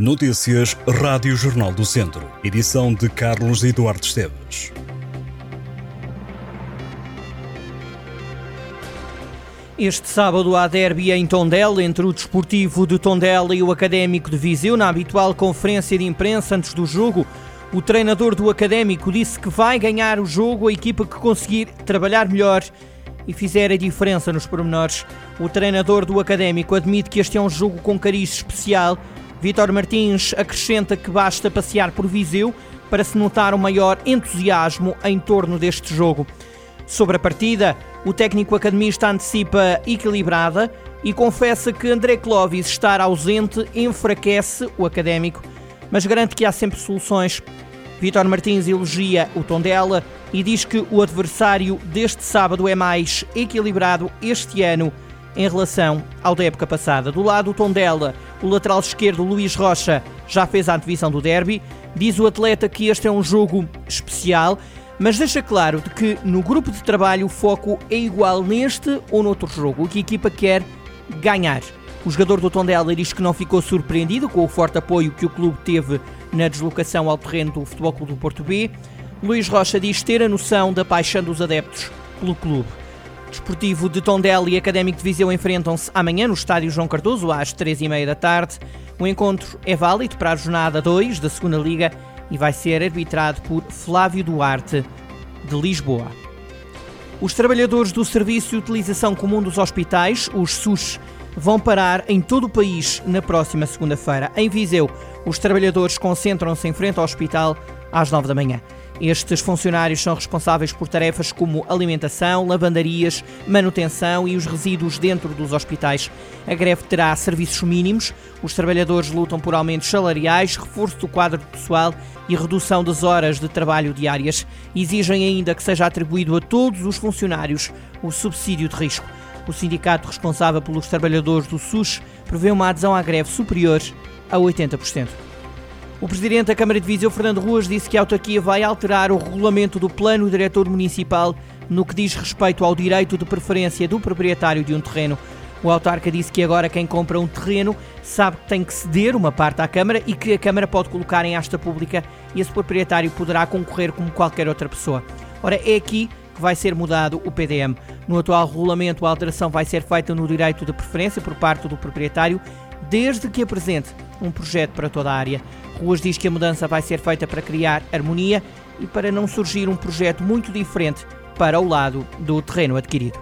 Notícias Rádio Jornal do Centro. Edição de Carlos Eduardo Esteves. Este sábado há derby em Tondela entre o Desportivo de Tondela e o Académico de Viseu. Na habitual conferência de imprensa antes do jogo, o treinador do Académico disse que vai ganhar o jogo a equipa que conseguir trabalhar melhor e fizer a diferença nos pormenores. O treinador do Académico admite que este é um jogo com cariz especial Vítor Martins acrescenta que basta passear por Viseu para se notar o maior entusiasmo em torno deste jogo. Sobre a partida, o técnico academista antecipa equilibrada e confessa que André Clovis estar ausente enfraquece o académico, mas garante que há sempre soluções. Vítor Martins elogia o Tondela e diz que o adversário deste sábado é mais equilibrado este ano em relação ao da época passada. Do lado do Tondela, o lateral esquerdo Luís Rocha já fez a antevisão do derby. Diz o atleta que este é um jogo especial, mas deixa claro de que no grupo de trabalho o foco é igual neste ou noutro jogo, o que a equipa quer ganhar. O jogador do Tondela diz que não ficou surpreendido com o forte apoio que o clube teve na deslocação ao terreno do Futebol Clube do Porto B. Luís Rocha diz ter a noção da paixão dos adeptos pelo clube. Desportivo de Tondela e Académico de Viseu enfrentam-se amanhã no Estádio João Cardoso às três e meia da tarde. O encontro é válido para a jornada 2 da Segunda Liga e vai ser arbitrado por Flávio Duarte, de Lisboa. Os trabalhadores do Serviço de Utilização Comum dos Hospitais, os SUS, vão parar em todo o país na próxima segunda-feira. Em Viseu, os trabalhadores concentram-se em frente ao hospital às nove da manhã. Estes funcionários são responsáveis por tarefas como alimentação, lavandarias, manutenção e os resíduos dentro dos hospitais. A greve terá serviços mínimos, os trabalhadores lutam por aumentos salariais, reforço do quadro pessoal e redução das horas de trabalho diárias. Exigem ainda que seja atribuído a todos os funcionários o subsídio de risco. O sindicato responsável pelos trabalhadores do SUS prevê uma adesão à greve superior a 80%. O presidente da Câmara de Viseu, Fernando Ruas, disse que a autarquia vai alterar o regulamento do plano diretor municipal no que diz respeito ao direito de preferência do proprietário de um terreno. O autarca disse que agora quem compra um terreno sabe que tem que ceder uma parte à Câmara e que a Câmara pode colocar em asta pública e esse proprietário poderá concorrer como qualquer outra pessoa. Ora, é aqui que vai ser mudado o PDM. No atual regulamento, a alteração vai ser feita no direito de preferência por parte do proprietário, desde que apresente um projeto para toda a área. Ruas diz que a mudança vai ser feita para criar harmonia e para não surgir um projeto muito diferente para o lado do terreno adquirido.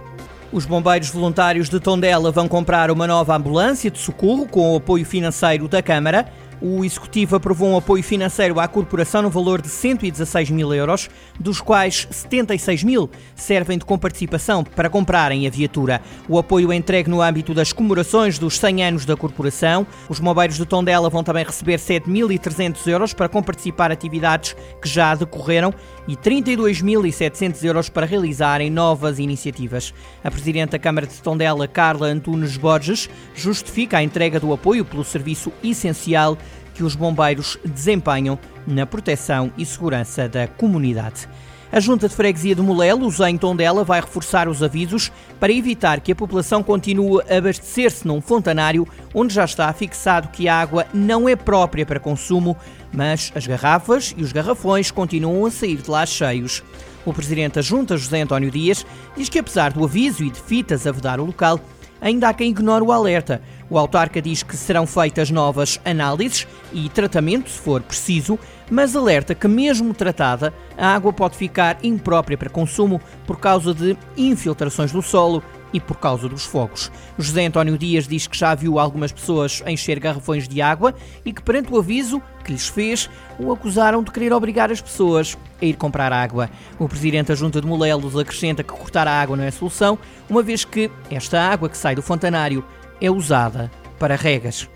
Os bombeiros voluntários de Tondela vão comprar uma nova ambulância de socorro com o apoio financeiro da Câmara o Executivo aprovou um apoio financeiro à corporação no valor de 116 mil euros, dos quais 76 mil servem de comparticipação para comprarem a viatura. O apoio é entregue no âmbito das comemorações dos 100 anos da corporação. Os mobeiros de Tondela vão também receber 7.300 euros para comparticipar atividades que já decorreram e 32.700 euros para realizarem novas iniciativas. A Presidente da Câmara de Tondela, Carla Antunes Borges, justifica a entrega do apoio pelo serviço essencial que os bombeiros desempenham na proteção e segurança da comunidade. A Junta de Freguesia de Molelos, em Tondela, vai reforçar os avisos para evitar que a população continue a abastecer-se num fontanário onde já está fixado que a água não é própria para consumo, mas as garrafas e os garrafões continuam a sair de lá cheios. O presidente da Junta, José António Dias, diz que apesar do aviso e de fitas a vedar o local, ainda há quem ignore o alerta. O autarca diz que serão feitas novas análises e tratamento, se for preciso, mas alerta que, mesmo tratada, a água pode ficar imprópria para consumo por causa de infiltrações do solo e por causa dos fogos. José António Dias diz que já viu algumas pessoas encher garrafões de água e que, perante o aviso que lhes fez, o acusaram de querer obrigar as pessoas a ir comprar água. O presidente da Junta de Molelos acrescenta que cortar a água não é solução, uma vez que esta água que sai do fontanário é usada para regas.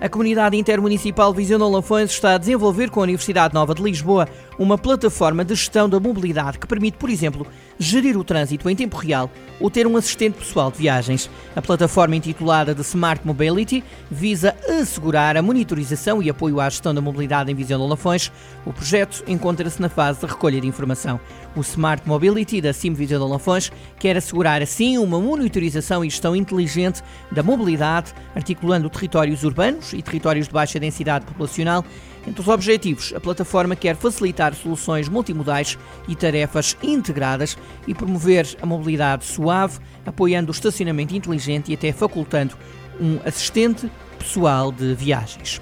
A comunidade intermunicipal Viseu Lafões está a desenvolver com a Universidade Nova de Lisboa uma plataforma de gestão da mobilidade que permite, por exemplo, gerir o trânsito em tempo real ou ter um assistente pessoal de viagens. A plataforma intitulada de Smart Mobility visa assegurar a monitorização e apoio à gestão da mobilidade em Viseu Lafões. O projeto encontra-se na fase de recolha de informação. O Smart Mobility da Simvisão de Lafões quer assegurar assim uma monitorização e gestão inteligente da mobilidade, articulando territórios urbanos e territórios de baixa densidade populacional. Entre os objetivos, a plataforma quer facilitar soluções multimodais e tarefas integradas e promover a mobilidade suave, apoiando o estacionamento inteligente e até facultando um assistente pessoal de viagens.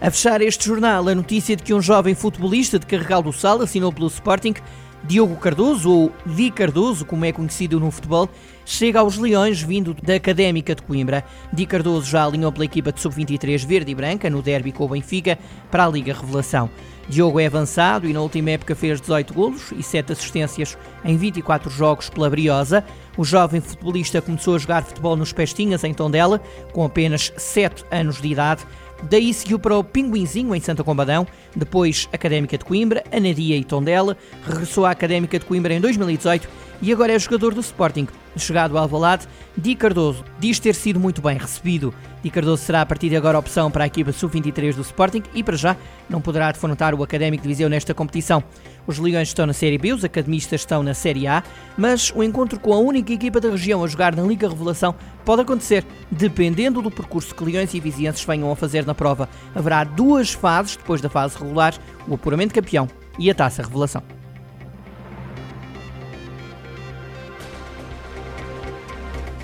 A fechar este jornal, a notícia de que um jovem futebolista de Carregal do Sal assinou pelo Sporting, Diogo Cardoso, ou Di Cardoso, como é conhecido no futebol, chega aos Leões vindo da Académica de Coimbra. Di Cardoso já alinhou pela equipa de sub-23 verde e branca no derby com o Benfica para a Liga Revelação. Diogo é avançado e na última época fez 18 golos e 7 assistências em 24 jogos pela Briosa. O jovem futebolista começou a jogar futebol nos Pestinhas, em Tondela, com apenas 7 anos de idade. Daí seguiu para o Pinguinzinho, em Santa Combadão, depois Académica de Coimbra, Anadia e Tondela, regressou à Académica de Coimbra em 2018 e agora é jogador do Sporting. Chegado ao Alvalade, Di Cardoso diz ter sido muito bem recebido. Di Cardoso será a partir de agora opção para a equipa sub-23 do Sporting e para já não poderá defrontar o Académico de Viseu nesta competição. Os Leões estão na Série B, os academistas estão na Série A, mas o encontro com a única equipa da região a jogar na Liga Revelação pode acontecer dependendo do percurso que Leões e Vizienses venham a fazer na prova. Haverá duas fases depois da fase regular, o apuramento campeão e a Taça Revelação.